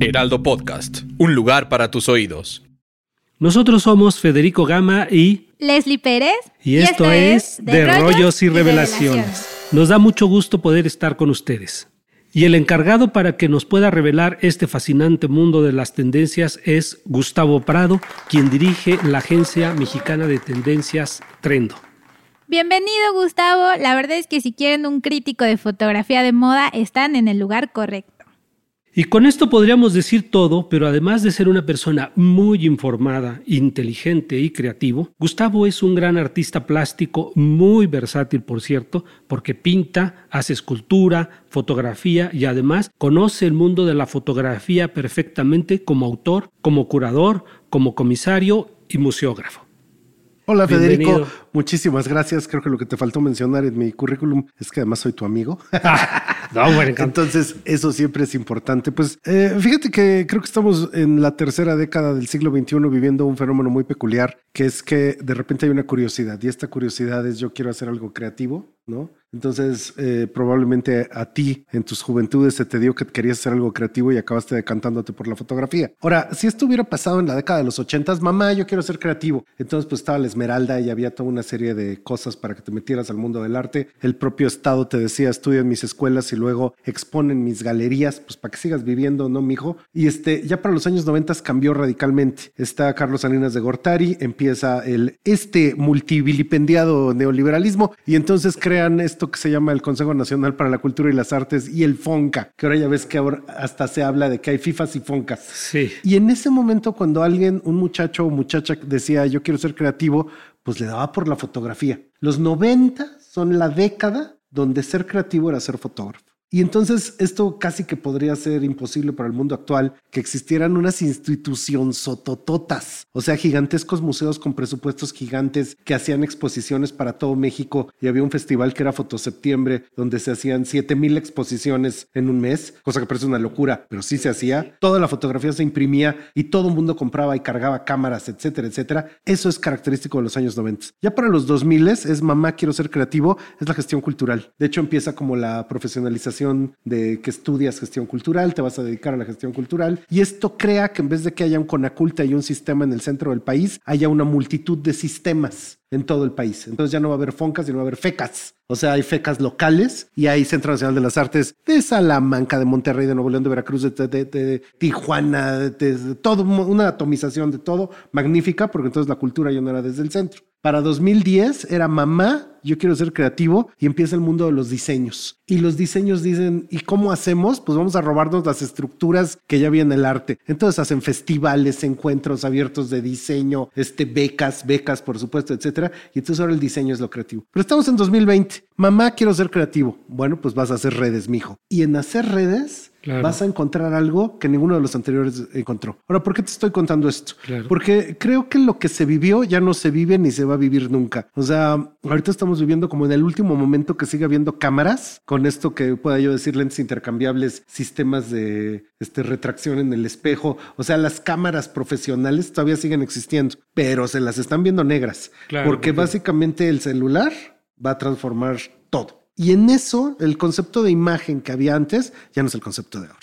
Heraldo Podcast, un lugar para tus oídos. Nosotros somos Federico Gama y Leslie Pérez. Y, esto, es De Rollos y, Revelaciones. Nos da mucho gusto poder estar con ustedes. Y el encargado para que nos pueda revelar este fascinante mundo de las tendencias es Gustavo Prado, quien dirige la agencia mexicana de tendencias Trendo. Bienvenido Gustavo, la verdad es que si quieren un crítico de fotografía de moda están en el lugar correcto. Y con esto podríamos decir todo, pero además de ser una persona muy informada, inteligente y creativo, Gustavo es un gran artista plástico, muy versátil por cierto, porque pinta, hace escultura, fotografía y además conoce el mundo de la fotografía perfectamente como autor, como curador, como comisario y museógrafo. Hola Federico, muchísimas gracias. Creo que lo que te faltó mencionar en mi currículum es que además soy tu amigo. no, bueno, Entonces, eso siempre es importante. Pues eh, fíjate que creo que estamos en la tercera década del siglo XXI viviendo un fenómeno muy peculiar, que es que de repente hay una curiosidad y esta curiosidad es yo quiero hacer algo creativo, ¿no? Entonces, eh, probablemente a ti en tus juventudes se te dio que querías hacer algo creativo y acabaste decantándote por la fotografía. Ahora, si esto hubiera pasado en la década de los ochentas, mamá, yo quiero ser creativo. Entonces, pues estaba la Esmeralda y había toda una serie de cosas para que te metieras al mundo del arte. El propio Estado te decía, estudia en mis escuelas y luego exponen mis galerías, pues para que sigas viviendo, ¿no, mijo? Y este, ya para los años noventas cambió radicalmente. Está Carlos Salinas de Gortari, empieza el, este multivilipendiado neoliberalismo y entonces crean esto que se llama el Consejo Nacional para la Cultura y las Artes y el FONCA, que ahora ya ves que ahora hasta se habla de que hay FIFAs y FONCAs. Sí. Y en ese momento cuando alguien, un muchacho o muchacha decía yo quiero ser creativo, pues le daba por la fotografía. Los 90 son la década donde ser creativo era ser fotógrafo. Y entonces esto casi que podría ser imposible para el mundo actual, que existieran unas instituciones sotototas, o sea, gigantescos museos con presupuestos gigantes que hacían exposiciones para todo México y había un festival que era Fotoseptiembre, donde se hacían 7000 exposiciones en un mes, cosa que parece una locura, pero sí se hacía. Toda la fotografía se imprimía y todo el mundo compraba y cargaba cámaras, etcétera, etcétera. Eso es característico de los años 90. Ya para los 2000 es mamá quiero ser creativo, es la gestión cultural. De hecho empieza como la profesionalización de que estudias gestión cultural, te vas a dedicar a la gestión cultural. Y esto crea que en vez de que haya un conaculta y un sistema en el centro del país, haya una multitud de sistemas en todo el país. Entonces ya no va a haber foncas, sino va a haber fecas. O sea, hay fecas locales y hay Centro Nacional de las Artes de Salamanca, de Monterrey, de Nuevo León, de Veracruz, de, Tijuana, de, todo, una atomización de todo magnífica, porque entonces la cultura ya no era desde el centro. Para 2010 era mamá, yo quiero ser creativo y empieza el mundo de los diseños. Y los diseños dicen, ¿y cómo hacemos? Pues vamos a robarnos las estructuras que ya había en el arte. Entonces hacen festivales, encuentros abiertos de diseño, este, becas, becas, por supuesto, etcétera. Y entonces ahora el diseño es lo creativo. Pero estamos en 2020. Mamá, quiero ser creativo. Bueno, pues vas a hacer redes, mijo. Y en hacer redes vas a encontrar algo que ninguno de los anteriores encontró. Ahora, ¿por qué te estoy contando esto? Porque creo que lo que se vivió ya no se vive ni se va a vivir nunca. O sea, ahorita estamos viviendo como en el último momento que sigue habiendo cámaras, con esto que pueda yo decir lentes intercambiables, sistemas de este, retracción en el espejo. O sea, las cámaras profesionales todavía siguen existiendo, pero se las están viendo negras. porque básicamente el celular va a transformar todo. Y en eso, el concepto de imagen que había antes ya no es el concepto de ahora.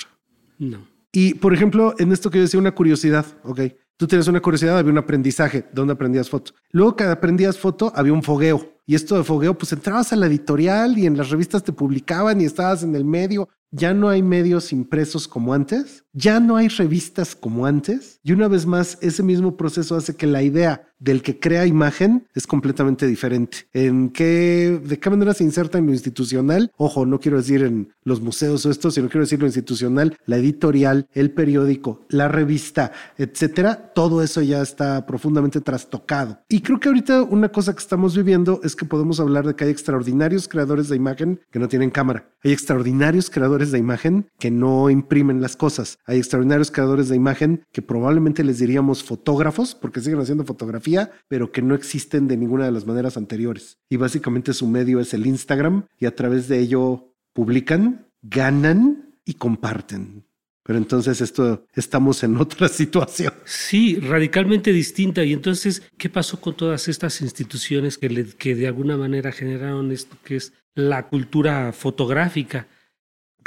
No. Y por ejemplo, en esto que yo decía, una curiosidad, ok. Tú tienes una curiosidad, había un aprendizaje, ¿dónde aprendías foto? Luego que aprendías foto, había un fogueo. Y esto de fogueo, pues entrabas a la editorial y en las revistas te publicaban y estabas en el medio. Ya no hay medios impresos como antes, ya no hay revistas como antes. Y una vez más, ese mismo proceso hace que la idea del que crea imagen es completamente diferente. ¿En qué, de qué manera se inserta en lo institucional? Ojo, no quiero decir en los museos o esto, sino quiero decir lo institucional, la editorial, el periódico, la revista, etcétera. Todo eso ya está profundamente trastocado. Y creo que ahorita una cosa que estamos viviendo es que podemos hablar de que hay extraordinarios creadores de imagen que no tienen cámara. Hay extraordinarios creadores de imagen que no imprimen las cosas. Hay extraordinarios creadores de imagen que probablemente les diríamos fotógrafos porque siguen haciendo fotografía pero que no existen de ninguna de las maneras anteriores. Y básicamente su medio es el Instagram y a través de ello publican, ganan y comparten. Pero entonces esto estamos en otra situación. Sí, radicalmente distinta. Y entonces, ¿qué pasó con todas estas instituciones que, que de alguna manera generaron esto que es la cultura fotográfica?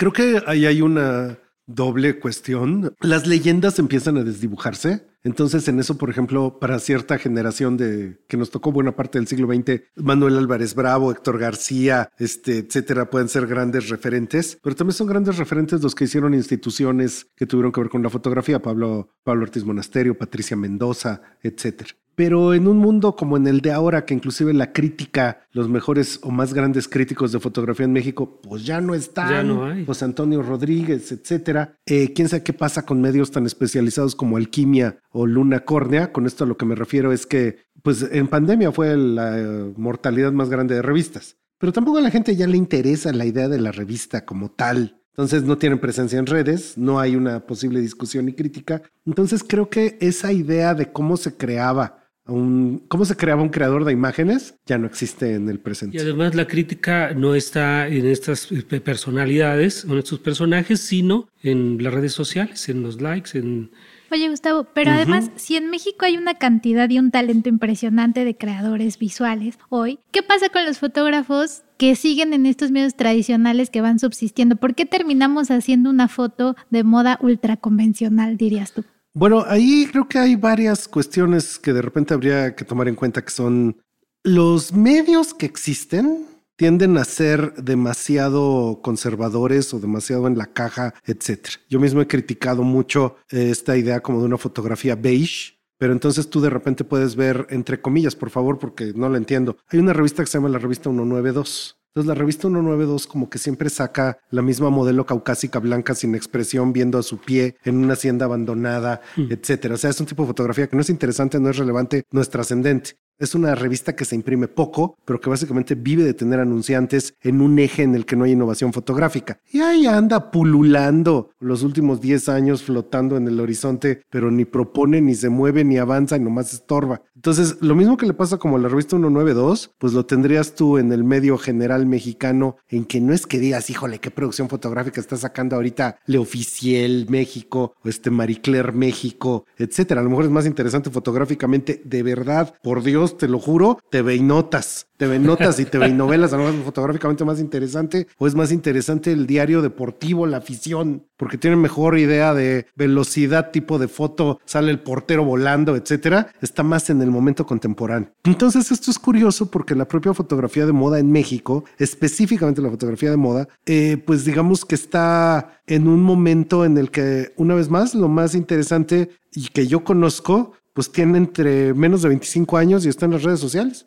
Creo que ahí hay una doble cuestión. Las leyendas empiezan a desdibujarse. Entonces, en eso, por ejemplo, para cierta generación de que nos tocó buena parte del siglo XX, Manuel Álvarez Bravo, Héctor García, este, etcétera, pueden ser grandes referentes, pero también son grandes referentes los que hicieron instituciones que tuvieron que ver con la fotografía, Pablo, Pablo Ortiz Monasterio, Patricia Mendoza, etcétera. Pero en un mundo como en el de ahora, que inclusive la crítica, los mejores o más grandes críticos de fotografía en México, pues ya no están. Ya no hay. José Antonio Rodríguez, etcétera. Eh, Quién sabe qué pasa con medios tan especializados como Alquimia o Luna Córnea. Con esto a lo que me refiero es que, pues en pandemia fue la eh, mortalidad más grande de revistas. Pero tampoco a la gente ya le interesa la idea de la revista como tal. Entonces no tienen presencia en redes, no hay una posible discusión y crítica. Entonces creo que esa idea de cómo se creaba un, cómo se creaba un creador de imágenes ya no existe en el presente. Y además la crítica no está en estas eh, personalidades, en estos personajes, sino en las redes sociales, en los likes, en... Oye, Gustavo, pero además, si en México hay una cantidad y un talento impresionante de creadores visuales hoy, ¿qué pasa con los fotógrafos que siguen en estos medios tradicionales que van subsistiendo? ¿Por qué terminamos haciendo una foto de moda ultra convencional, dirías tú? Bueno, ahí creo que hay varias cuestiones que de repente habría que tomar en cuenta que son los medios que existen tienden a ser demasiado conservadores o demasiado en la caja, etcétera. Yo mismo he criticado mucho eh, esta idea como de una fotografía beige, pero entonces tú de repente puedes ver, entre comillas, por favor, porque no lo entiendo. Hay una revista que se llama la revista 192. Entonces la revista 192 como que siempre saca la misma modelo caucásica blanca sin expresión viendo a su pie en una hacienda abandonada, etcétera. O sea, es un tipo de fotografía que no es interesante, no es relevante, no es trascendente. Es una revista que se imprime poco, pero que básicamente vive de tener anunciantes en un eje en el que no hay innovación fotográfica. Y ahí anda pululando los últimos 10 años flotando en el horizonte, pero ni propone, ni se mueve, ni avanza y nomás estorba. Entonces, lo mismo que le pasa como a la revista 192, pues lo tendrías tú en el medio general mexicano, en que no es que digas, híjole, qué producción fotográfica está sacando ahorita Le Oficiel México o este Marie Claire México, etcétera. A lo mejor es más interesante fotográficamente, de verdad, por Dios, te lo juro, TV notas. TV notas y TV novelas, a lo mejor fotográficamente más interesante, o es más interesante el diario deportivo, la afición, porque tienen mejor idea de velocidad, tipo de foto, sale el portero volando, etcétera. Está más en el momento contemporáneo. Entonces, esto es curioso porque la propia fotografía de moda en México, específicamente la fotografía de moda, eh, pues digamos que está en un momento en el que, una vez más, lo más interesante y que yo conozco, pues tiene entre menos de 25 años y está en las redes sociales.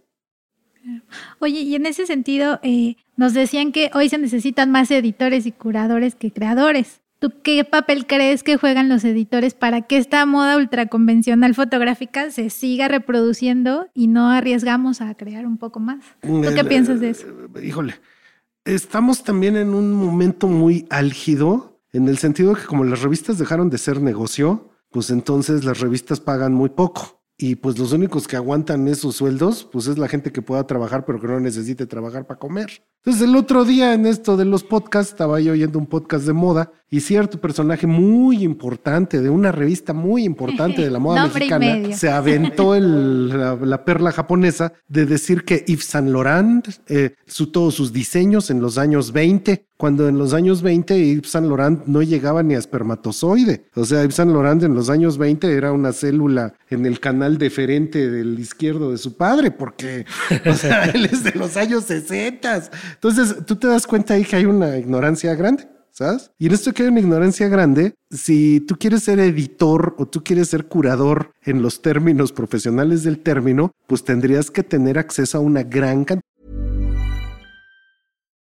Oye, y en ese sentido, eh, nos decían que hoy se necesitan más editores y curadores que creadores. ¿Tú qué papel crees que juegan los editores para que esta moda ultraconvencional fotográfica se siga reproduciendo y no arriesgamos a crear un poco más? ¿Tú qué El- piensas de eso? eh, Híjole, estamos también en un momento muy álgido, en el sentido de que como las revistas dejaron de ser negocio, pues entonces las revistas pagan muy poco. Y pues los únicos que aguantan esos sueldos, pues es la gente que pueda trabajar, pero que no necesite trabajar para comer. Entonces el otro día en esto de los podcasts, estaba yo oyendo un podcast de moda y cierto personaje muy importante de una revista muy importante de la moda mexicana se aventó el- la, la perla japonesa de decir que Yves Saint Laurent, eh, su, todos sus diseños en los años 20, cuando en los años 20 Yves Saint Laurent no llegaba ni a espermatozoide. O sea, Yves Saint Laurent en los años 20 era una célula en el canal deferente del izquierdo de su padre, porque o sea, él es de los años 60. Entonces, tú te das cuenta ahí que hay una ignorancia grande. ¿Sabes? Y en esto que hay una ignorancia grande, si tú quieres ser editor o tú quieres ser curador en los términos profesionales del término, pues tendrías que tener acceso a una gran cantidad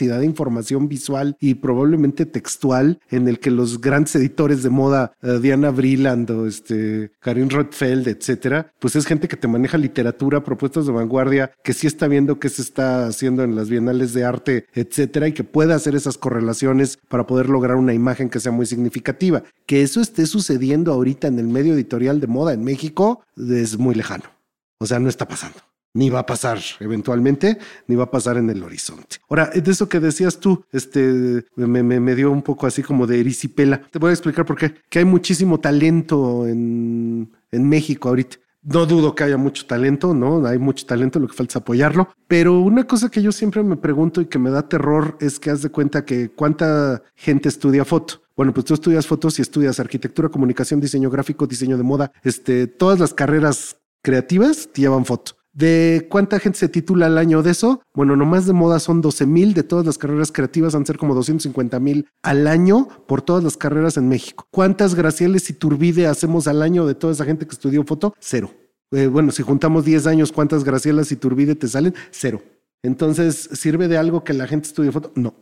Cantidad de información visual y probablemente textual en el que los grandes editores de moda, eh, Diana Vreeland o este, Karin Rothfeld, etcétera, pues es gente que te maneja literatura, propuestas de vanguardia, que sí está viendo qué se está haciendo en las bienales de arte, etcétera, y que pueda hacer esas correlaciones para poder lograr una imagen que sea muy significativa. Que eso esté sucediendo ahorita en el medio editorial de moda en México es muy lejano. O sea, no está pasando ni va a pasar eventualmente, ni va a pasar en el horizonte. Ahora, de eso que decías tú, este, me, dio un poco así como de erisipela. Te voy a explicar por qué. Que hay muchísimo talento en, en México ahorita. No dudo que haya mucho talento, ¿no? Hay mucho talento, lo que falta es apoyarlo. Pero una cosa que yo siempre me pregunto y que me da terror es que haz de cuenta que cuánta gente estudia foto. Bueno, pues tú estudias fotos y estudias arquitectura, comunicación, diseño gráfico, diseño de moda. Este, todas las carreras creativas te llevan foto. ¿De cuánta gente se titula al año de eso? Bueno, nomás de moda son 12 mil, de todas las carreras creativas van a ser como 250 mil al año por todas las carreras en México. ¿Cuántas Gracieles y Turbide hacemos al año de toda esa gente que estudió foto? Cero. Eh, bueno, si juntamos 10 años, ¿cuántas Gracielas y Turbide te salen? Cero. Entonces, ¿sirve de algo que la gente estudie foto? No,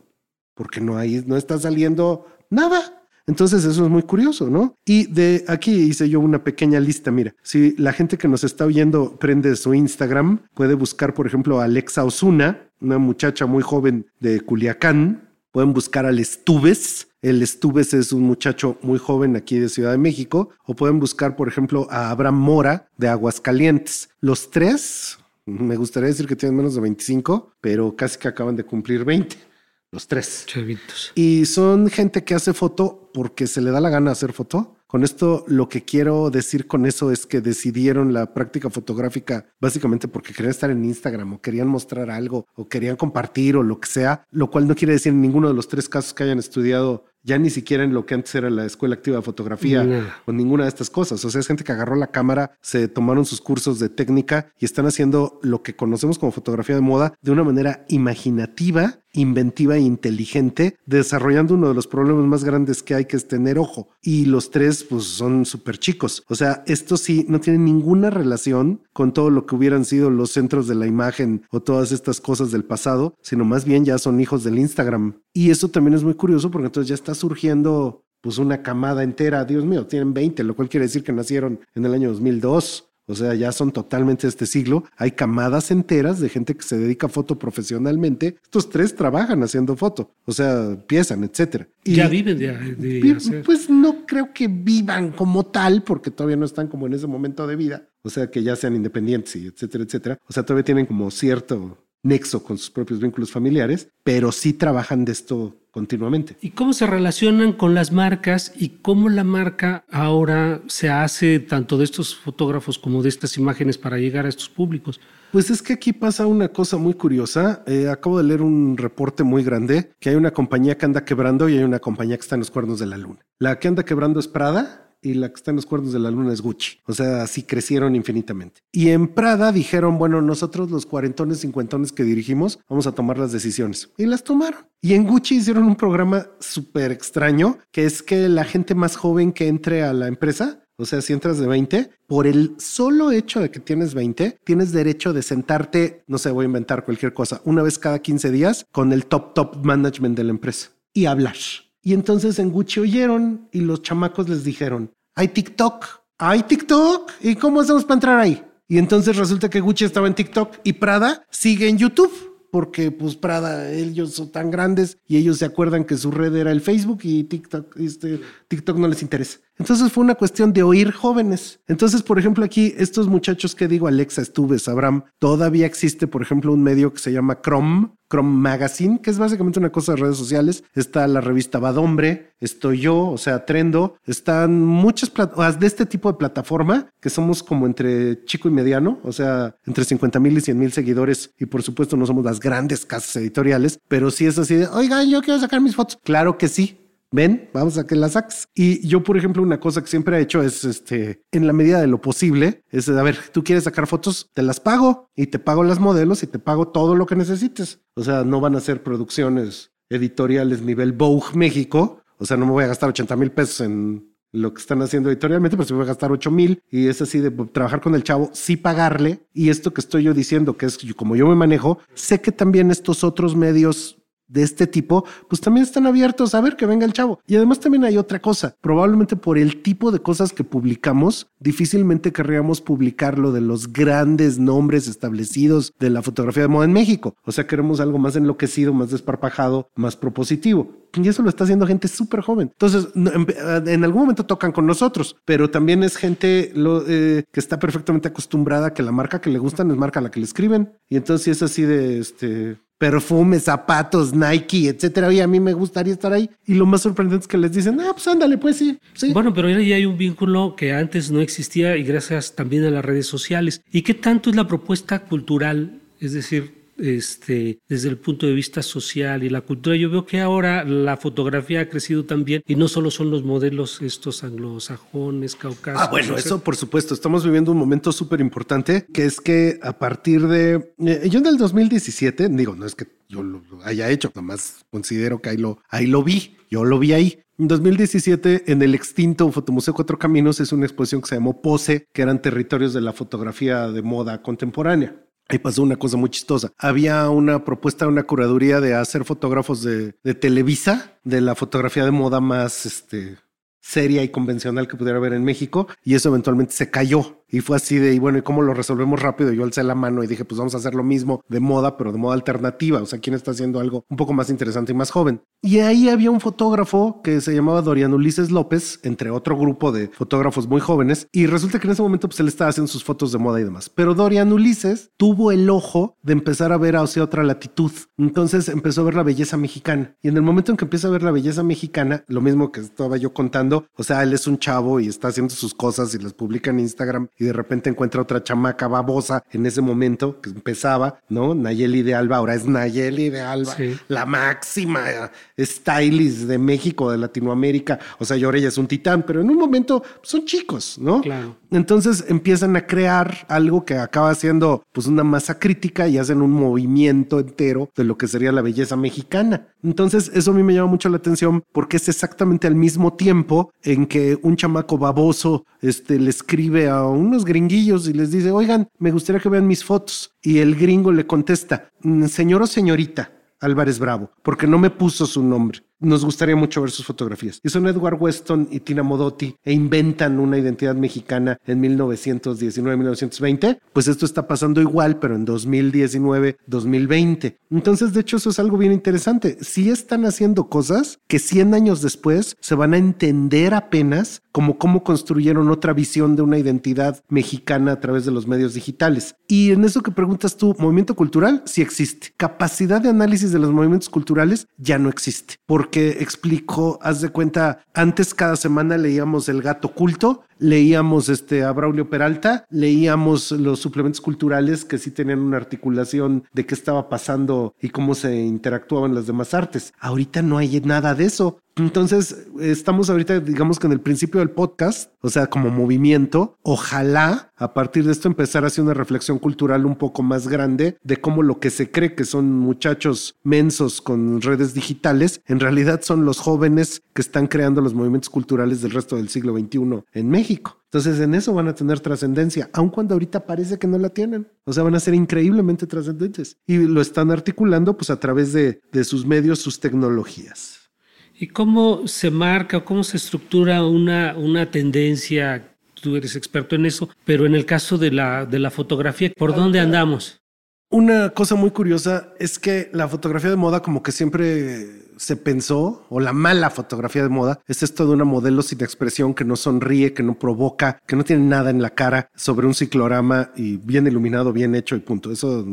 porque no hay, no está saliendo nada. Entonces eso es muy curioso, ¿no? Y de aquí hice yo una pequeña lista, mira, si la gente que nos está oyendo prende su Instagram, puede buscar, por ejemplo, a Alexa Osuna, una muchacha muy joven de Culiacán, pueden buscar al Estubes, el Estubes es un muchacho muy joven aquí de Ciudad de México, o pueden buscar, por ejemplo, a Abraham Mora de Aguascalientes. Los tres, me gustaría decir que tienen menos de 25, pero casi que acaban de cumplir 20 los tres. Chavitos. Y son gente que hace foto porque se le da la gana hacer foto. Con esto lo que quiero decir con eso es que decidieron la práctica fotográfica básicamente porque querían estar en Instagram o querían mostrar algo o querían compartir o lo que sea, lo cual no quiere decir en ninguno de los tres casos que hayan estudiado ya ni siquiera en lo que antes era la escuela activa de fotografía o ninguna de estas cosas. O sea, es gente que agarró la cámara, se tomaron sus cursos de técnica y están haciendo lo que conocemos como fotografía de moda de una manera imaginativa inventiva e inteligente, desarrollando uno de los problemas más grandes que hay, que es tener ojo. Y los tres, pues, son súper chicos. O sea, esto sí no tiene ninguna relación con todo lo que hubieran sido los centros de la imagen o todas estas cosas del pasado, sino más bien ya son hijos del Instagram. Y eso también es muy curioso porque entonces ya está surgiendo pues una camada entera, Dios mío, tienen 20, lo cual quiere decir que nacieron en el año 2002. O sea, ya son totalmente de este siglo. Hay camadas enteras de gente que se dedica a foto profesionalmente. Estos tres trabajan haciendo foto, o sea, piensan, etcétera. Y ya viven de, Pues no creo que vivan como tal, porque todavía no están como en ese momento de vida. O sea, que ya sean independientes y etcétera, etcétera. O sea, todavía tienen como cierto nexo con sus propios vínculos familiares, pero sí trabajan de esto continuamente. ¿Y cómo se relacionan con las marcas y cómo la marca ahora se hace tanto de estos fotógrafos como de estas imágenes para llegar a estos públicos? Pues es que aquí pasa una cosa muy curiosa. Eh, acabo de leer un reporte muy grande que hay una compañía que anda quebrando y hay una compañía que está en los cuernos de la luna. La que anda quebrando es Prada y la que está en los cuernos de la luna es Gucci. O sea, así crecieron infinitamente. Y en Prada dijeron, bueno, nosotros los cuarentones, cincuentones que dirigimos, vamos a tomar las decisiones. Y las tomaron. Y en Gucci hicieron un programa súper extraño, que es que la gente más joven que entre a la empresa o sea, si entras de 20, por el solo hecho de que tienes 20, tienes derecho de sentarte, no sé, voy a inventar cualquier cosa, una vez cada 15 días con el top, top management de la empresa y hablar. Y entonces en Gucci oyeron y los chamacos les dijeron, hay TikTok, hay TikTok, ¿y cómo hacemos para entrar ahí? Y entonces resulta que Gucci estaba en TikTok y Prada sigue en YouTube porque pues Prada, ellos son tan grandes y ellos se acuerdan que su red era el Facebook y TikTok, este, TikTok no les interesa. Entonces fue una cuestión de oír jóvenes. Entonces, por ejemplo, aquí estos muchachos que digo, Alexa, Estuves, Abraham, todavía existe, por ejemplo, un medio que se llama Chrome, Chrome Magazine, que es básicamente una cosa de redes sociales. Está la revista Hombre, estoy yo, o sea, Trendo. Están muchas de este tipo de plataforma que somos como entre chico y mediano, o sea, entre 50 mil y 100 mil seguidores. Y por supuesto, no somos las grandes casas editoriales, pero sí es así de, oiga, yo quiero sacar mis fotos. Claro que sí ven, vamos a que la saques. Y yo, por ejemplo, una cosa que siempre he hecho es, este, en la medida de lo posible, es, a ver, tú quieres sacar fotos, te las pago y te pago las modelos y te pago todo lo que necesites. O sea, no van a ser producciones editoriales nivel Vogue México. O sea, no me voy a gastar 80 mil pesos en lo que están haciendo editorialmente, pero si voy a gastar 8 mil y es así de trabajar con el chavo, sí pagarle. Y esto que estoy yo diciendo, que es como yo me manejo, sé que también estos otros medios de este tipo, pues también están abiertos a ver que venga el chavo. Y además también hay otra cosa, probablemente por el tipo de cosas que publicamos, difícilmente querríamos publicarlo de los grandes nombres establecidos de la fotografía de moda en México. O sea, queremos algo más enloquecido, más desparpajado, más propositivo. Y eso lo está haciendo gente súper joven. Entonces, en algún momento tocan con nosotros, pero también es gente eh, que está perfectamente acostumbrada a que la marca que le gustan es marca a la que le escriben. Y entonces, es así de este perfumes, zapatos, Nike, etcétera. Y a mí me gustaría estar ahí. Y lo más sorprendente es que les dicen, ah, pues ándale, pues sí. Bueno, pero ahora ya hay un vínculo que antes no existía y gracias también a las redes sociales. ¿Y qué tanto es la propuesta cultural? Es decir, este, desde el punto de vista social y la cultura. Yo veo que ahora la fotografía ha crecido también y no solo son los modelos estos anglosajones, caucásicos. Ah, bueno, eso por supuesto. Estamos viviendo un momento súper importante que es que a partir de... Eh, yo en el 2017, digo, no es que yo lo haya hecho, nomás considero que ahí lo, ahí lo vi, yo lo vi ahí. En 2017, en el extinto Fotomuseo Cuatro Caminos, es una exposición que se llamó Pose, que eran territorios de la fotografía de moda contemporánea. Ahí pasó una cosa muy chistosa. Había una propuesta, una curaduría de hacer fotógrafos de, de Televisa, de la fotografía de moda más este, seria y convencional que pudiera haber en México, y eso eventualmente se cayó. Y fue así de, y bueno, ¿y cómo lo resolvemos rápido? Yo alcé la mano y dije, pues vamos a hacer lo mismo de moda, pero de moda alternativa. O sea, ¿quién está haciendo algo un poco más interesante y más joven? Y ahí había un fotógrafo que se llamaba Dorian Ulises López, entre otro grupo de fotógrafos muy jóvenes. Y resulta que en ese momento, pues él estaba haciendo sus fotos de moda y demás. Pero Dorian Ulises tuvo el ojo de empezar a ver hacia otra latitud. Entonces empezó a ver la belleza mexicana. Y en el momento en que empieza a ver la belleza mexicana, lo mismo que estaba yo contando, o sea, él es un chavo y está haciendo sus cosas y las publica en Instagram y de repente encuentra otra chamaca babosa en ese momento que empezaba, ¿no? Nayeli de Alba, ahora es Nayeli de Alba, la máxima stylist de México, de Latinoamérica. O sea, y ahora ella es un titán, pero en un momento son chicos, ¿no? Claro. Entonces empiezan a crear algo que acaba siendo pues una masa crítica y hacen un movimiento entero de lo que sería la belleza mexicana. Entonces eso a mí me llama mucho la atención porque es exactamente al mismo tiempo en que un chamaco baboso este, le escribe a unos gringuillos y les dice, oigan, me gustaría que vean mis fotos. Y el gringo le contesta, mm, señor o señorita Álvarez Bravo, porque no me puso su nombre nos gustaría mucho ver sus fotografías. Y son Edward Weston y Tina Modotti e inventan una identidad mexicana en 1919-1920. Pues esto está pasando igual, pero en 2019-2020. Entonces, de hecho, eso es algo bien interesante. Sí están haciendo cosas que 100 años después se van a entender apenas como cómo construyeron otra visión de una identidad mexicana a través de los medios digitales. Y en eso que preguntas tú, movimiento cultural sí existe. Capacidad de análisis de los movimientos culturales ya no existe. Porque que explicó, haz de cuenta, antes cada semana leíamos El gato culto, leíamos este, a Braulio Peralta, leíamos los suplementos culturales que sí tenían una articulación de qué estaba pasando y cómo se interactuaban las demás artes. Ahorita no hay nada de eso. Entonces, estamos ahorita, digamos que en el principio del podcast, o sea, como movimiento, ojalá a partir de esto empezar a hacer una reflexión cultural un poco más grande de cómo lo que se cree que son muchachos mensos con redes digitales, en realidad son los jóvenes que están creando los movimientos culturales del resto del siglo XXI en México. Entonces en eso van a tener trascendencia, aun cuando ahorita parece que no la tienen. O sea, van a ser increíblemente trascendentes y lo están articulando pues a través de, de sus medios, sus tecnologías. ¿Y cómo se marca, cómo se estructura una, una tendencia? Tú eres experto en eso, pero en el caso de la, de la fotografía, ¿por dónde andamos? Una cosa muy curiosa es que la fotografía de moda como que siempre se pensó, o la mala fotografía de moda, es esto de una modelo sin expresión que no sonríe, que no provoca, que no tiene nada en la cara sobre un ciclorama y bien iluminado, bien hecho y punto. Eso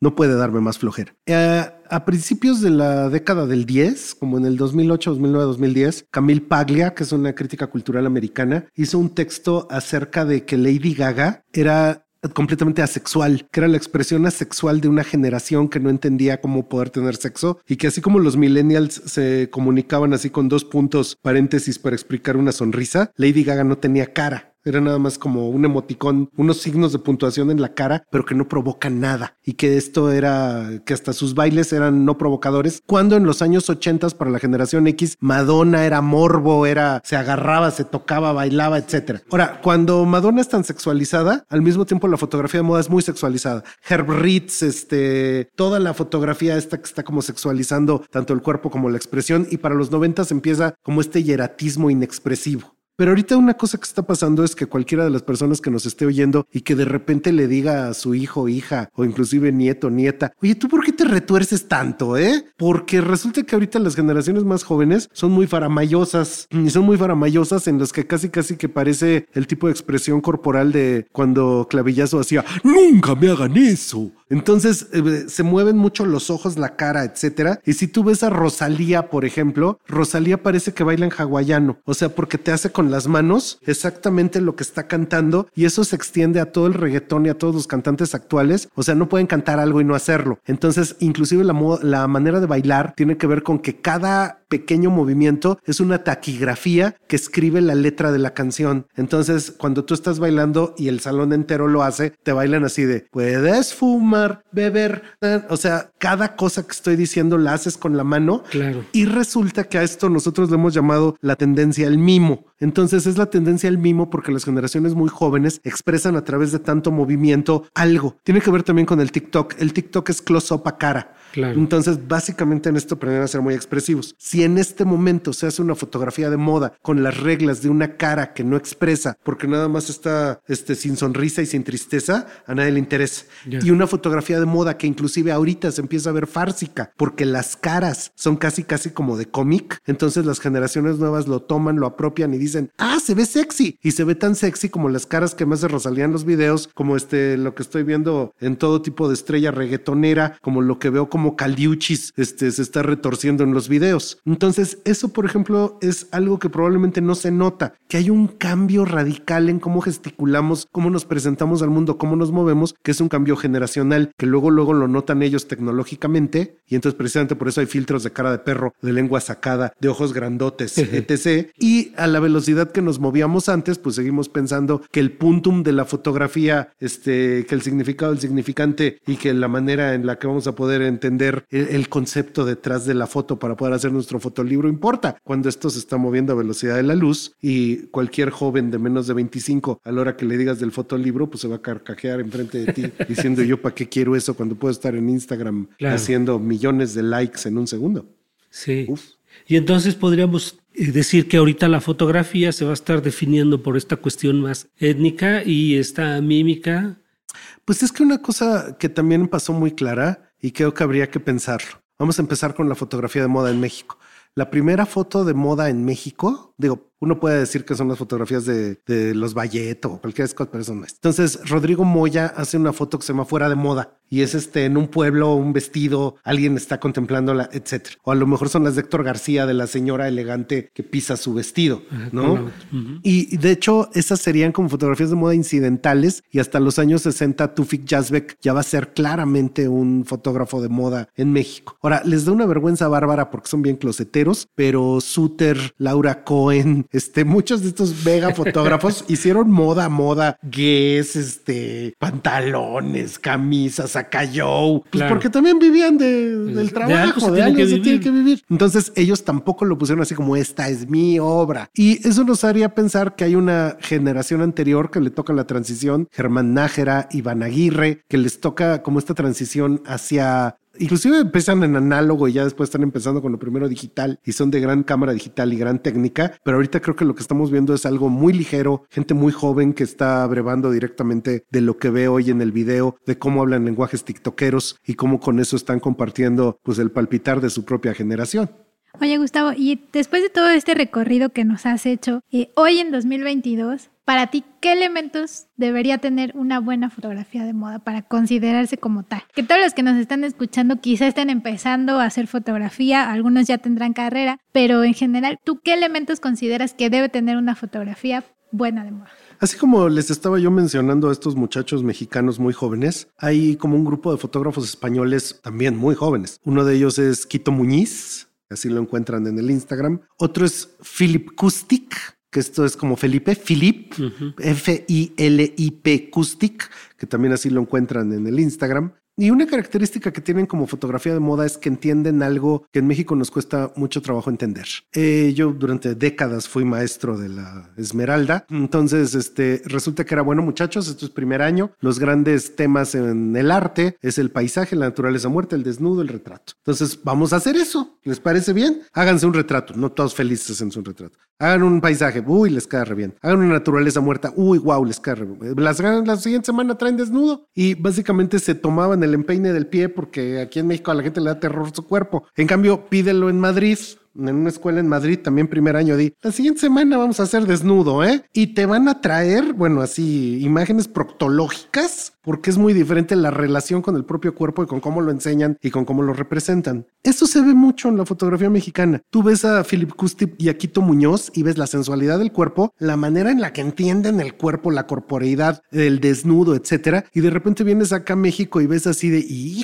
no puede darme más flojera. Eh, a principios de la década del 10, como en el 2008, 2009, 2010, Camille Paglia, que es una crítica cultural americana, hizo un texto acerca de que Lady Gaga era completamente asexual, que era la expresión asexual de una generación que no entendía cómo poder tener sexo y que así como los millennials se comunicaban así con dos puntos paréntesis para explicar una sonrisa, Lady Gaga no tenía cara Era nada más como un emoticón, unos signos de puntuación en la cara, pero que no provoca nada. Y que esto era, que hasta sus bailes eran no provocadores. Cuando en los años 80 para la generación X, Madonna era morbo, era, se agarraba, se tocaba, bailaba, etcétera. Ahora, cuando Madonna es tan sexualizada, al mismo tiempo la fotografía de moda es muy sexualizada. Herb Ritz, este, toda la fotografía esta que está como sexualizando tanto el cuerpo como la expresión y para los noventas empieza como este hieratismo inexpresivo. Pero ahorita una cosa que está pasando es que cualquiera de las personas que nos esté oyendo y que de repente le diga a su hijo, hija o inclusive nieto, nieta, oye, ¿tú por qué te retuerces tanto, eh? Porque resulta que ahorita las generaciones más jóvenes son muy faramayosas y son muy faramayosas en las que casi casi que parece el tipo de expresión corporal de cuando Clavillazo hacía, nunca me hagan eso. Entonces eh, se mueven mucho los ojos, la cara, etcétera. Y si tú ves a Rosalía, por ejemplo, Rosalía parece que baila en hawaiano, o sea, porque te hace con las manos exactamente lo que está cantando y eso se extiende a todo el reggaetón y a todos los cantantes actuales. O sea, no pueden cantar algo y no hacerlo. Entonces, inclusive la, la manera de bailar tiene que ver con que cada pequeño movimiento es una taquigrafía que escribe la letra de la canción. Entonces, cuando tú estás bailando y el salón entero lo hace, te bailan así de puedes fumar, beber. O sea, cada cosa que estoy diciendo la haces con la mano. Claro. Y resulta que a esto nosotros le hemos llamado la tendencia al mimo. Entonces es la tendencia al mimo porque las generaciones muy jóvenes expresan a través de tanto movimiento algo. Tiene que ver también con el TikTok. El TikTok es close up a cara. Entonces, básicamente en esto aprenden a ser muy expresivos. Si en este momento se hace una fotografía de moda con las reglas de una cara que no expresa, porque nada más está este, sin sonrisa y sin tristeza, a nadie le interesa. Y una fotografía de moda que inclusive ahorita se empieza a ver fársica, porque las caras son casi, casi como de cómic. Entonces las generaciones nuevas lo toman, lo apropian y dicen, ah, se ve sexy. Y se ve tan sexy como las caras que más se Rosalía en los videos, como este, lo que estoy viendo en todo tipo de estrella reggaetonera, como lo que veo como como Caliuchis este, se está retorciendo en los videos. Entonces, eso, por ejemplo, es algo que probablemente no se nota, que hay un cambio radical en cómo gesticulamos, cómo nos presentamos al mundo, cómo nos movemos, que es un cambio generacional, que luego, luego lo notan ellos tecnológicamente, y entonces precisamente por eso hay filtros de cara de perro, de lengua sacada, de ojos grandotes, etc. Y a la velocidad que nos movíamos antes, pues seguimos pensando que el puntum de la fotografía, este, que el significado del significante y que la manera en la que vamos a poder entender el, concepto detrás de la foto para poder hacer nuestro fotolibro importa. Cuando esto se está moviendo a velocidad de la luz y cualquier joven de menos de 25 a la hora que le digas del fotolibro, pues se va a carcajear enfrente de ti diciendo yo para qué quiero eso cuando puedo estar en Instagram haciendo millones de likes en un segundo. Sí. Y entonces podríamos eh, decir que ahorita la fotografía se va a estar definiendo por esta cuestión más étnica y esta mímica. Pues es que una cosa que también pasó muy clara y creo que habría que pensarlo. Vamos a empezar con la fotografía de moda en México. La primera foto de moda en México, digo, uno puede decir que son las fotografías de, los Valleto o cualquier cosa, pero eso no es. Entonces, Rodrigo Moya hace una foto que se llama Fuera de Moda y es este en un pueblo, un vestido, alguien está contemplándola, etcétera. O a lo mejor son las de Héctor García, de la señora elegante que pisa su vestido, ¿no? Y de hecho, esas serían como fotografías de moda incidentales y hasta los años 60 Tufik Yazbek ya va a ser claramente un fotógrafo de moda en México. Ahora, les da una vergüenza bárbara porque son bien closeteros, pero Suter, Laura Cohen, este, muchos de estos mega fotógrafos hicieron moda, moda, guess, este, pantalones, camisas, acá pues porque también vivían del trabajo, de, algo se, tiene que vivir. Entonces ellos tampoco lo pusieron así como esta es mi obra. Y eso nos haría pensar que hay una generación anterior que le toca la transición, Germán Nájera, Iván Aguirre, que les toca como esta transición hacia Inclusive empiezan en análogo y ya después están empezando con lo primero digital y son de gran cámara digital y gran técnica, pero ahorita creo que lo que estamos viendo es algo muy ligero, gente muy joven que está abrevando directamente de lo que ve hoy en el video, de cómo hablan lenguajes tiktokeros y cómo con eso están compartiendo pues el palpitar de su propia generación. Oye Gustavo, y después de todo este recorrido que nos has hecho, eh, hoy en 2022, para ti, ¿qué elementos debería tener una buena fotografía de moda para considerarse como tal? Que todos los que nos están escuchando quizá estén empezando a hacer fotografía, algunos ya tendrán carrera, pero en general, ¿tú qué elementos consideras que debe tener una fotografía buena de moda? Así como les estaba yo mencionando a estos muchachos mexicanos muy jóvenes, hay como un grupo de fotógrafos españoles también muy jóvenes. Uno de ellos es Quito Muñiz, así lo encuentran en el Instagram. Otro es Philip Kustik, que esto es como Felipe, Philip, F-I-L-I-P Acoustic, que también así lo encuentran en el Instagram. Y una característica que tienen como fotografía de moda es que entienden algo que en México nos cuesta mucho trabajo entender. Eh, yo durante décadas fui maestro de la Esmeralda, entonces este, resulta que era bueno muchachos, esto es primer año, los grandes temas en el arte es el paisaje, la naturaleza muerta, el desnudo, el retrato. Entonces vamos a hacer eso, ¿les parece bien? Háganse un retrato, no todos felices en su retrato. Hagan un paisaje, uy, les cae re bien. Hagan una naturaleza muerta, uy, wow, les cae re bien. Las, la siguiente semana traen desnudo y básicamente se tomaban el empeine del pie porque aquí en México a la gente le da terror su cuerpo. En cambio, pídelo en Madrid, en una escuela en Madrid, también primer año, di, la siguiente semana vamos a hacer desnudo, ¿eh? Y te van a traer, bueno, así, imágenes proctológicas, porque es muy diferente la relación con el propio cuerpo y con cómo lo enseñan y con cómo lo representan. Esto se ve mucho en la fotografía mexicana. Tú ves a Philip Custip y a Quito Muñoz y ves la sensualidad del cuerpo, la manera en la que entienden el cuerpo, la corporeidad, el desnudo, etcétera, y de repente vienes acá a México y ves así de, y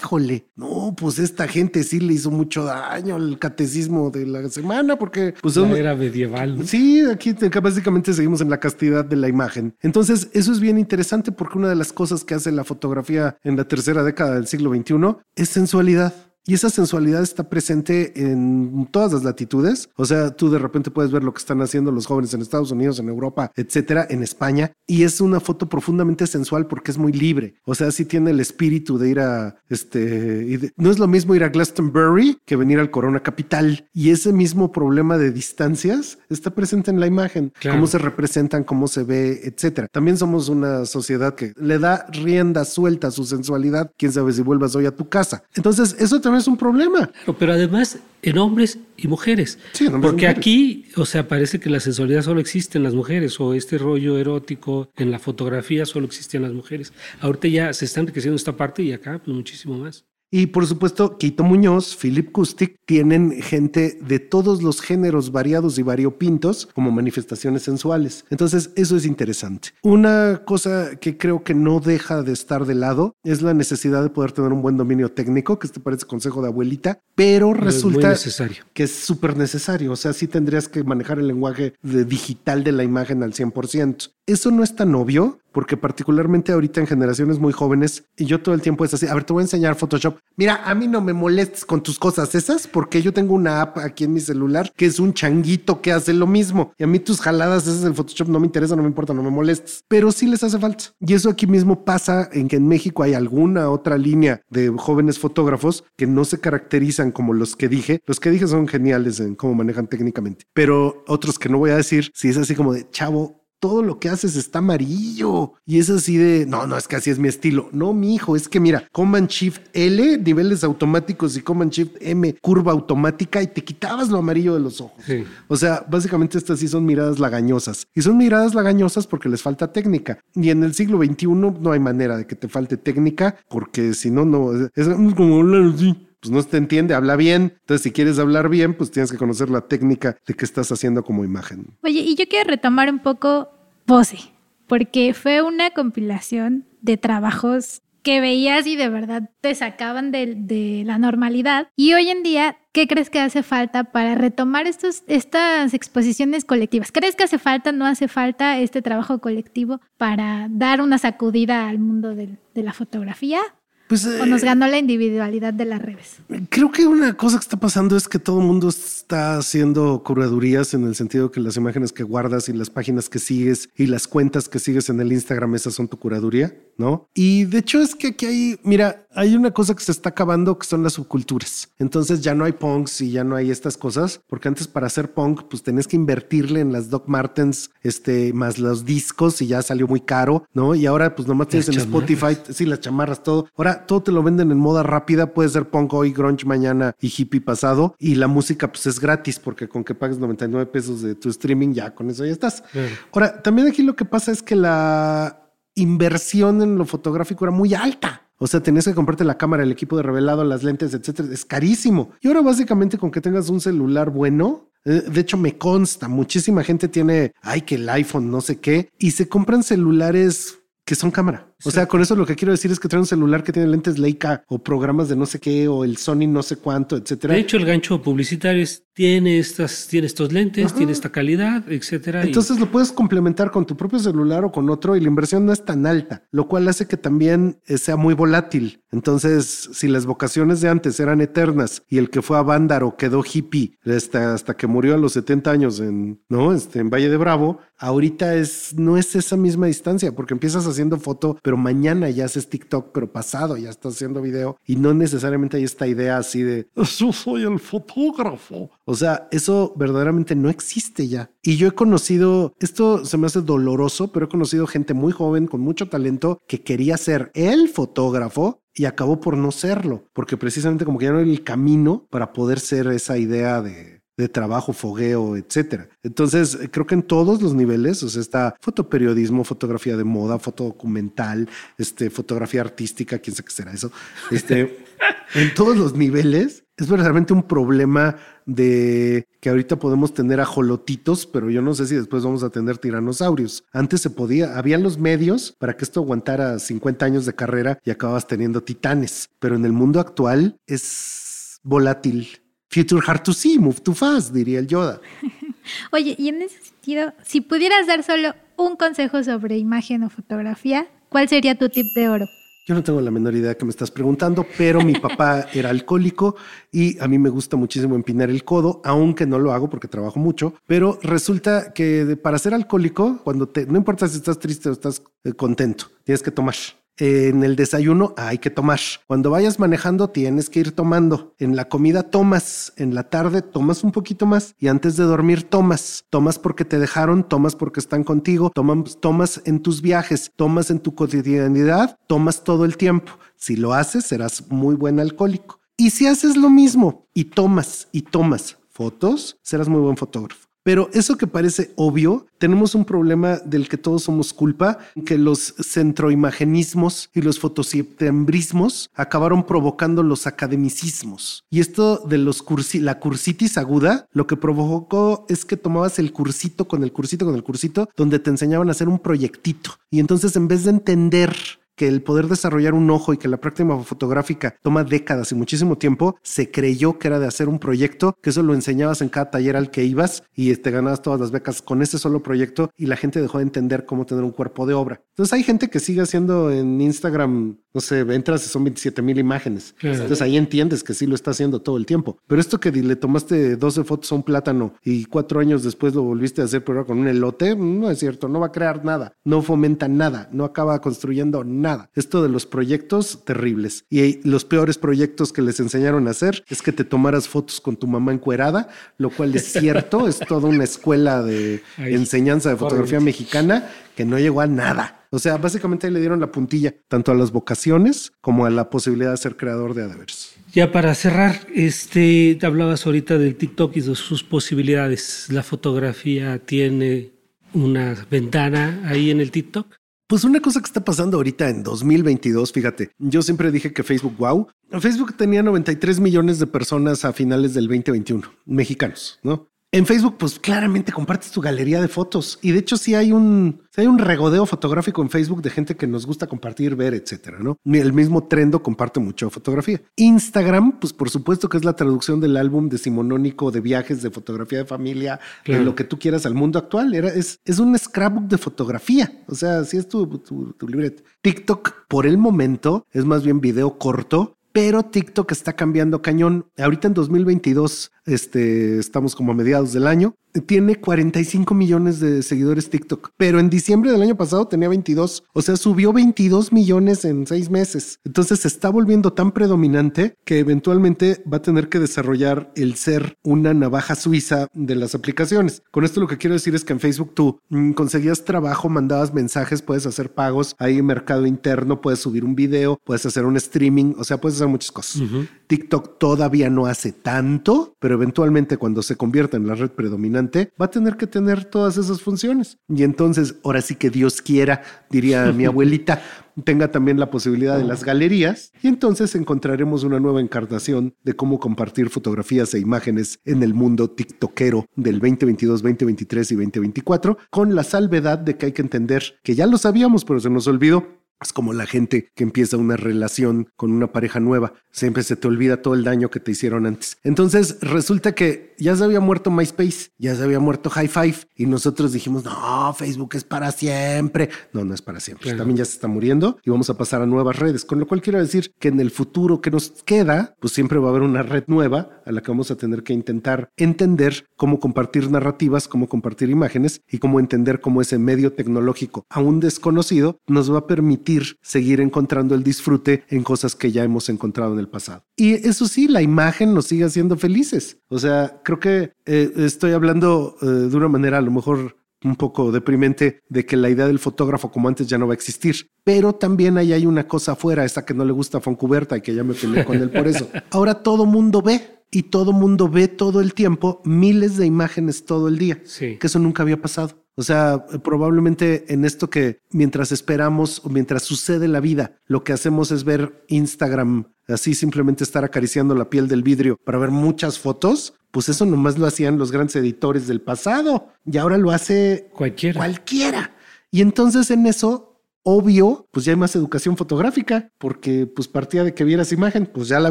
Híjole, no, pues esta gente sí le hizo mucho daño al catecismo de la semana porque pues La son- era medieval. ¿no? Sí, aquí básicamente seguimos en la castidad de la imagen. Entonces, eso es bien interesante porque una de las cosas que hace la fotografía en la tercera década del siglo XXI es sensualidad. Y esa sensualidad está presente en todas las latitudes. O sea, tú de repente puedes ver lo que están haciendo los jóvenes en Estados Unidos, en Europa, etcétera, en España. Y es una foto profundamente sensual porque es muy libre. O sea, sí tiene el espíritu de ir a este. no es lo mismo ir a Glastonbury que venir al Corona Capital. Y ese mismo problema de distancias está presente en la imagen. Claro. Cómo se representan, cómo se ve, etcétera. También somos una sociedad que le da rienda suelta a su sensualidad. Quién sabe si vuelvas hoy a tu casa. Entonces, eso también es un problema. Claro, pero además en hombres y mujeres. Sí, en hombres y Porque mujeres. aquí, o sea, parece que la sensualidad solo existe en las mujeres o este rollo erótico en la fotografía solo existe en las mujeres. Ahorita ya se está enriqueciendo esta parte y acá pues muchísimo más. Y por supuesto, Quito Muñoz, Philip Kustik, tienen gente de todos los géneros variados y variopintos como manifestaciones sensuales. Entonces, eso es interesante. Una cosa que creo que no deja de estar de lado es la necesidad de poder tener un buen dominio técnico, que este parece consejo de abuelita, pero resulta necesario. que es súper necesario. O sea, sí tendrías que manejar el lenguaje de- digital de la imagen al 100%. Eso no es tan obvio porque particularmente ahorita en generaciones muy jóvenes, y yo todo el tiempo es así, a ver, te voy a enseñar Photoshop. Mira, a mí no me molestes con tus cosas esas porque yo tengo una app aquí en mi celular que es un changuito que hace lo mismo. Y a mí tus jaladas esas del Photoshop no me interesa, no me importa, no me molestes. Pero sí les hace falta. Y eso aquí mismo pasa en que en México hay alguna otra línea de jóvenes fotógrafos que no se caracterizan como los que dije. Los que dije son geniales en cómo manejan técnicamente. Pero otros que no voy a decir, si es así como de chavo, todo lo que haces está amarillo. Y es así de, no, no, es que así es mi estilo. No, mi hijo, es que mira, Command Shift L, niveles automáticos y Command Shift M, curva automática y te quitabas lo amarillo de los ojos. Sí. O sea, básicamente estas sí son miradas lagañosas. Y son miradas lagañosas porque les falta técnica. Y en el siglo XXI no hay manera de que te falte técnica porque si no, no, es como hablar así. Pues no te entiende, habla bien. Entonces, si quieres hablar bien, pues tienes que conocer la técnica de qué estás haciendo como imagen. Oye, y yo quiero retomar un poco Pose, porque fue una compilación de trabajos que veías y de verdad te sacaban de, de la normalidad. Y hoy en día, ¿qué crees que hace falta para retomar estos, estas exposiciones colectivas? ¿Crees que hace falta, no hace falta este trabajo colectivo para dar una sacudida al mundo de la fotografía? Pues ¿O eh, nos ganó la individualidad de las redes? Creo que una cosa que está pasando es que todo el mundo está haciendo curadurías en el sentido que las imágenes que guardas y las páginas que sigues y las cuentas que sigues en el Instagram, esas son tu curaduría, ¿no? Y de hecho es que aquí hay, mira, hay una cosa que se está acabando que son las subculturas. Entonces ya no hay punks y ya no hay estas cosas, porque antes para hacer punk, pues tenés que invertirle en las Doc Martens, este, más los discos y ya salió muy caro, ¿no? Y ahora pues nomás tienes en Spotify, sí, las chamarras, todo. Ahora todo te lo venden en moda rápida, puede ser punk hoy, grunge mañana y hippie pasado. Y la música pues es gratis porque con que pagues 99 pesos de tu streaming, ya con eso ya estás. Ahora, también aquí lo que pasa es que la inversión en lo fotográfico era muy alta. O sea, tenías que comprarte la cámara, el equipo de revelado, las lentes, etcétera. Es carísimo. Y ahora básicamente con que tengas un celular bueno, eh, de hecho me consta, muchísima gente tiene, ay, que el iPhone, no sé qué, y se compran celulares que son cámara. O sea, con eso lo que quiero decir es que trae un celular que tiene lentes Leica o programas de no sé qué o el Sony no sé cuánto, etcétera. De hecho, el gancho publicitario tiene estas, tiene estos lentes, tiene esta calidad, etcétera. Entonces lo puedes complementar con tu propio celular o con otro y la inversión no es tan alta, lo cual hace que también eh, sea muy volátil. Entonces, si las vocaciones de antes eran eternas y el que fue a Vándaro quedó hippie hasta, hasta que murió a los 70 años en, ¿no? este, en Valle de Bravo, ahorita es, no es esa misma distancia porque empiezas haciendo foto, pero mañana ya haces TikTok, pero pasado ya estás haciendo video y no necesariamente hay esta idea así de yo soy el fotógrafo. O sea, eso verdaderamente no existe ya. Y yo he conocido, esto se me hace doloroso, pero he conocido gente muy joven con mucho talento que quería ser el fotógrafo y acabó por no serlo, porque precisamente como que ya no era el camino para poder ser esa idea de de trabajo, fogueo, etcétera. Entonces, creo que en todos los niveles, o sea, está fotoperiodismo, fotografía de moda, fotodocumental, este, fotografía artística, quién sabe qué será eso. Este, en todos los niveles es verdaderamente un problema de que ahorita podemos tener ajolotitos, pero yo no sé si después vamos a tener tiranosaurios. Antes se podía, habían los medios para que esto aguantara 50 años de carrera y acabas teniendo titanes, pero en el mundo actual es volátil Future hard to see, move too fast, diría el Yoda. Oye, y en ese sentido, si pudieras dar solo un consejo sobre imagen o fotografía, ¿cuál sería tu tip de oro? Yo no tengo la menor idea que me estás preguntando, pero mi papá era alcohólico y a mí me gusta muchísimo empinar el codo, aunque no lo hago porque trabajo mucho. Pero resulta que para ser alcohólico, cuando te, no importa si estás triste o estás eh, contento, tienes que tomar en el desayuno hay que tomar. Cuando vayas manejando tienes que ir tomando. En la comida tomas, en la tarde tomas un poquito más y antes de dormir tomas. Tomas porque te dejaron, tomas porque están contigo, tomas, tomas en tus viajes, tomas en tu cotidianidad, tomas todo el tiempo. Si lo haces, serás muy buen alcohólico. Y si haces lo mismo y tomas y tomas fotos, serás muy buen fotógrafo. Pero eso que parece obvio, tenemos un problema del que todos somos culpa, que los centroimagenismos y los fotoseptembrismos acabaron provocando los academicismos. Y esto de los cursi la cursitis aguda, lo que provocó es que tomabas el cursito con el cursito con el cursito, donde te enseñaban a hacer un proyectito. Y entonces en vez de entender que el poder desarrollar un ojo y que la práctica fotográfica toma décadas y muchísimo tiempo, se creyó que era de hacer un proyecto, que eso lo enseñabas en cada taller al que ibas y te este, ganabas todas las becas con ese solo proyecto y la gente dejó de entender cómo tener un cuerpo de obra. Entonces hay gente que sigue haciendo en Instagram, no sé, entras y son 27 mil imágenes. Entonces ahí entiendes que sí lo está haciendo todo el tiempo. Pero esto que le tomaste 12 fotos a un plátano y cuatro años después lo volviste a hacer, pero con un elote, no es cierto, no va a crear nada, no fomenta nada, no acaba construyendo nada esto de los proyectos terribles. Y los peores proyectos que les enseñaron a hacer es que te tomaras fotos con tu mamá encuerada, lo cual es cierto, es toda una escuela de enseñanza de fotografía mexicana que no llegó a nada. O sea, básicamente le dieron la puntilla tanto a las vocaciones como a la posibilidad de ser creador de adevers. Ya para cerrar, este, hablabas ahorita del TikTok y de sus posibilidades. ¿La fotografía tiene una ventana ahí en el TikTok? Pues una cosa que está pasando ahorita en 2022, fíjate, yo siempre dije que Facebook, wow, Facebook tenía 93 millones de personas a finales del 2021, mexicanos, ¿no? En Facebook, pues claramente compartes tu galería de fotos y de hecho sí hay un, hay un regodeo fotográfico en Facebook de gente que nos gusta compartir, ver, etcétera, ¿no? El mismo Trendo comparte mucho fotografía. Instagram, pues por supuesto que es la traducción del álbum decimonónico de viajes, de fotografía de familia, de lo que tú quieras al mundo actual. Era, es, es un scrapbook de fotografía. O sea, si es tu, tu, tu libreta. TikTok, por el momento, es más bien video corto pero TikTok está cambiando cañón. Ahorita en 2022, este, estamos como a mediados del año tiene 45 millones de seguidores TikTok, pero en diciembre del año pasado tenía 22, o sea, subió 22 millones en seis meses. Entonces se está volviendo tan predominante que eventualmente va a tener que desarrollar el ser una navaja suiza de las aplicaciones. Con esto lo que quiero decir es que en Facebook tú mm, conseguías trabajo, mandabas mensajes, puedes hacer pagos, hay mercado interno, puedes subir un video, puedes hacer un streaming, o sea, puedes hacer muchas cosas. TikTok todavía no hace tanto, pero eventualmente cuando se convierta en la red predominante, va a tener que tener todas esas funciones. Y entonces, ahora sí que Dios quiera, diría mi abuelita, tenga también la posibilidad de las galerías y entonces encontraremos una nueva encarnación de cómo compartir fotografías e imágenes en el mundo tiktokero del 2022, 2023 y 2024, con la salvedad de que hay que entender que ya lo sabíamos, pero se nos olvidó es como la gente que empieza una relación con una pareja nueva. Siempre se te olvida todo el daño que te hicieron antes. Entonces resulta que ya se había muerto MySpace, ya se había muerto High Five y nosotros dijimos, no, Facebook es para siempre. No, no es para siempre. También ya se está muriendo y vamos a pasar a nuevas redes. Con lo cual quiero decir que en el futuro que nos queda, pues siempre va a haber una red nueva a la que vamos a tener que intentar entender cómo compartir narrativas, cómo compartir imágenes y cómo entender cómo ese medio tecnológico aún desconocido nos va a permitir seguir encontrando el disfrute en cosas que ya hemos encontrado en el pasado. Y eso sí, la imagen nos sigue haciendo felices. O sea, creo que eh, estoy hablando eh, de una manera a lo mejor un poco deprimente de que la idea del fotógrafo como antes ya no va a existir. Pero también ahí hay una cosa afuera, esta que no le gusta a Foncuberta y que ya me peleé con él por eso. Ahora todo mundo ve y todo mundo ve todo el tiempo miles de imágenes todo el día, Sí. que eso nunca había pasado. O sea, probablemente en esto que mientras esperamos o mientras sucede la vida, lo que hacemos es ver Instagram, así simplemente estar acariciando la piel del vidrio para ver muchas fotos, pues eso nomás lo hacían los grandes editores del pasado y ahora lo hace Cualquiera. cualquiera. Y entonces en eso, obvio, pues ya hay más educación fotográfica, porque pues partía de que vieras imagen, pues ya la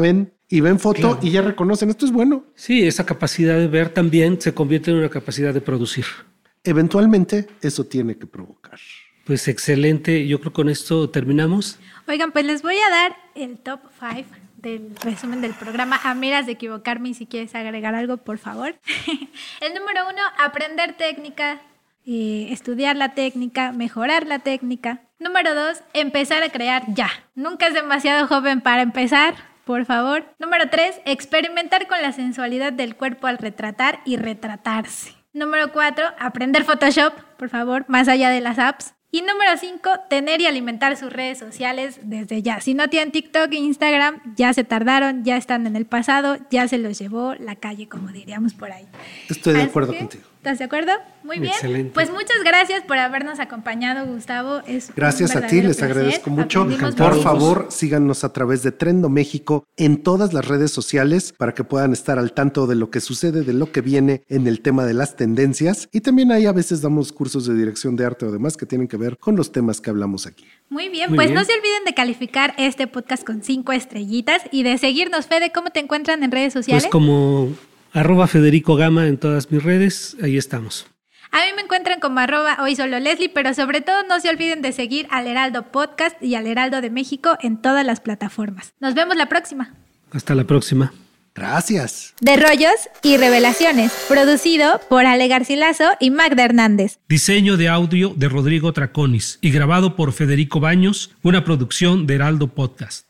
ven y ven foto Claro. y ya reconocen, esto es bueno. Sí, esa capacidad de ver también se convierte en una capacidad de producir. Eventualmente eso tiene que provocar. Pues excelente. Yo creo que con esto terminamos. Oigan, pues les voy a dar el top 5 del resumen del programa a miras de equivocarme y si quieres agregar algo, por favor. el número uno, aprender técnica, eh, estudiar la técnica, mejorar la técnica. Número dos, empezar a crear ya. Nunca es demasiado joven para empezar, por favor. Número tres, experimentar con la sensualidad del cuerpo al retratar y retratarse. Número cuatro, aprender Photoshop, por favor, más allá de las apps. Y número 5, tener y alimentar sus redes sociales desde ya. Si no tienen TikTok e Instagram, ya se tardaron, ya están en el pasado, ya se los llevó la calle, como diríamos por ahí. Estoy de Así acuerdo que, contigo. ¿Estás de acuerdo? Muy bien. Excelente. Pues muchas gracias por habernos acompañado, Gustavo. Es un Gracias a ti, les placer. agradezco mucho. Aprendimos Por favor, síganos a través de Trendo México en todas las redes sociales para que puedan estar al tanto de lo que sucede, de lo que viene en el tema de las tendencias. Y también ahí a veces damos cursos de dirección de arte o demás que tienen que ver con los temas que hablamos aquí. Muy bien, Muy pues bien. no se olviden de calificar este podcast con cinco estrellitas y de seguirnos. Fede, ¿cómo te encuentran en redes sociales? Pues como arroba Federico Gama en todas mis redes, ahí estamos. A mí me encuentran como arroba hoy solo Leslie, pero sobre todo no se olviden de seguir al Heraldo Podcast y al Heraldo de México en todas las plataformas. Nos vemos la próxima. Hasta la próxima. Gracias. De Rollos y Revelaciones, producido por Ale Garcilaso y Magda Hernández. Diseño de audio de Rodrigo Traconis y grabado por Federico Baños, una producción de Heraldo Podcast.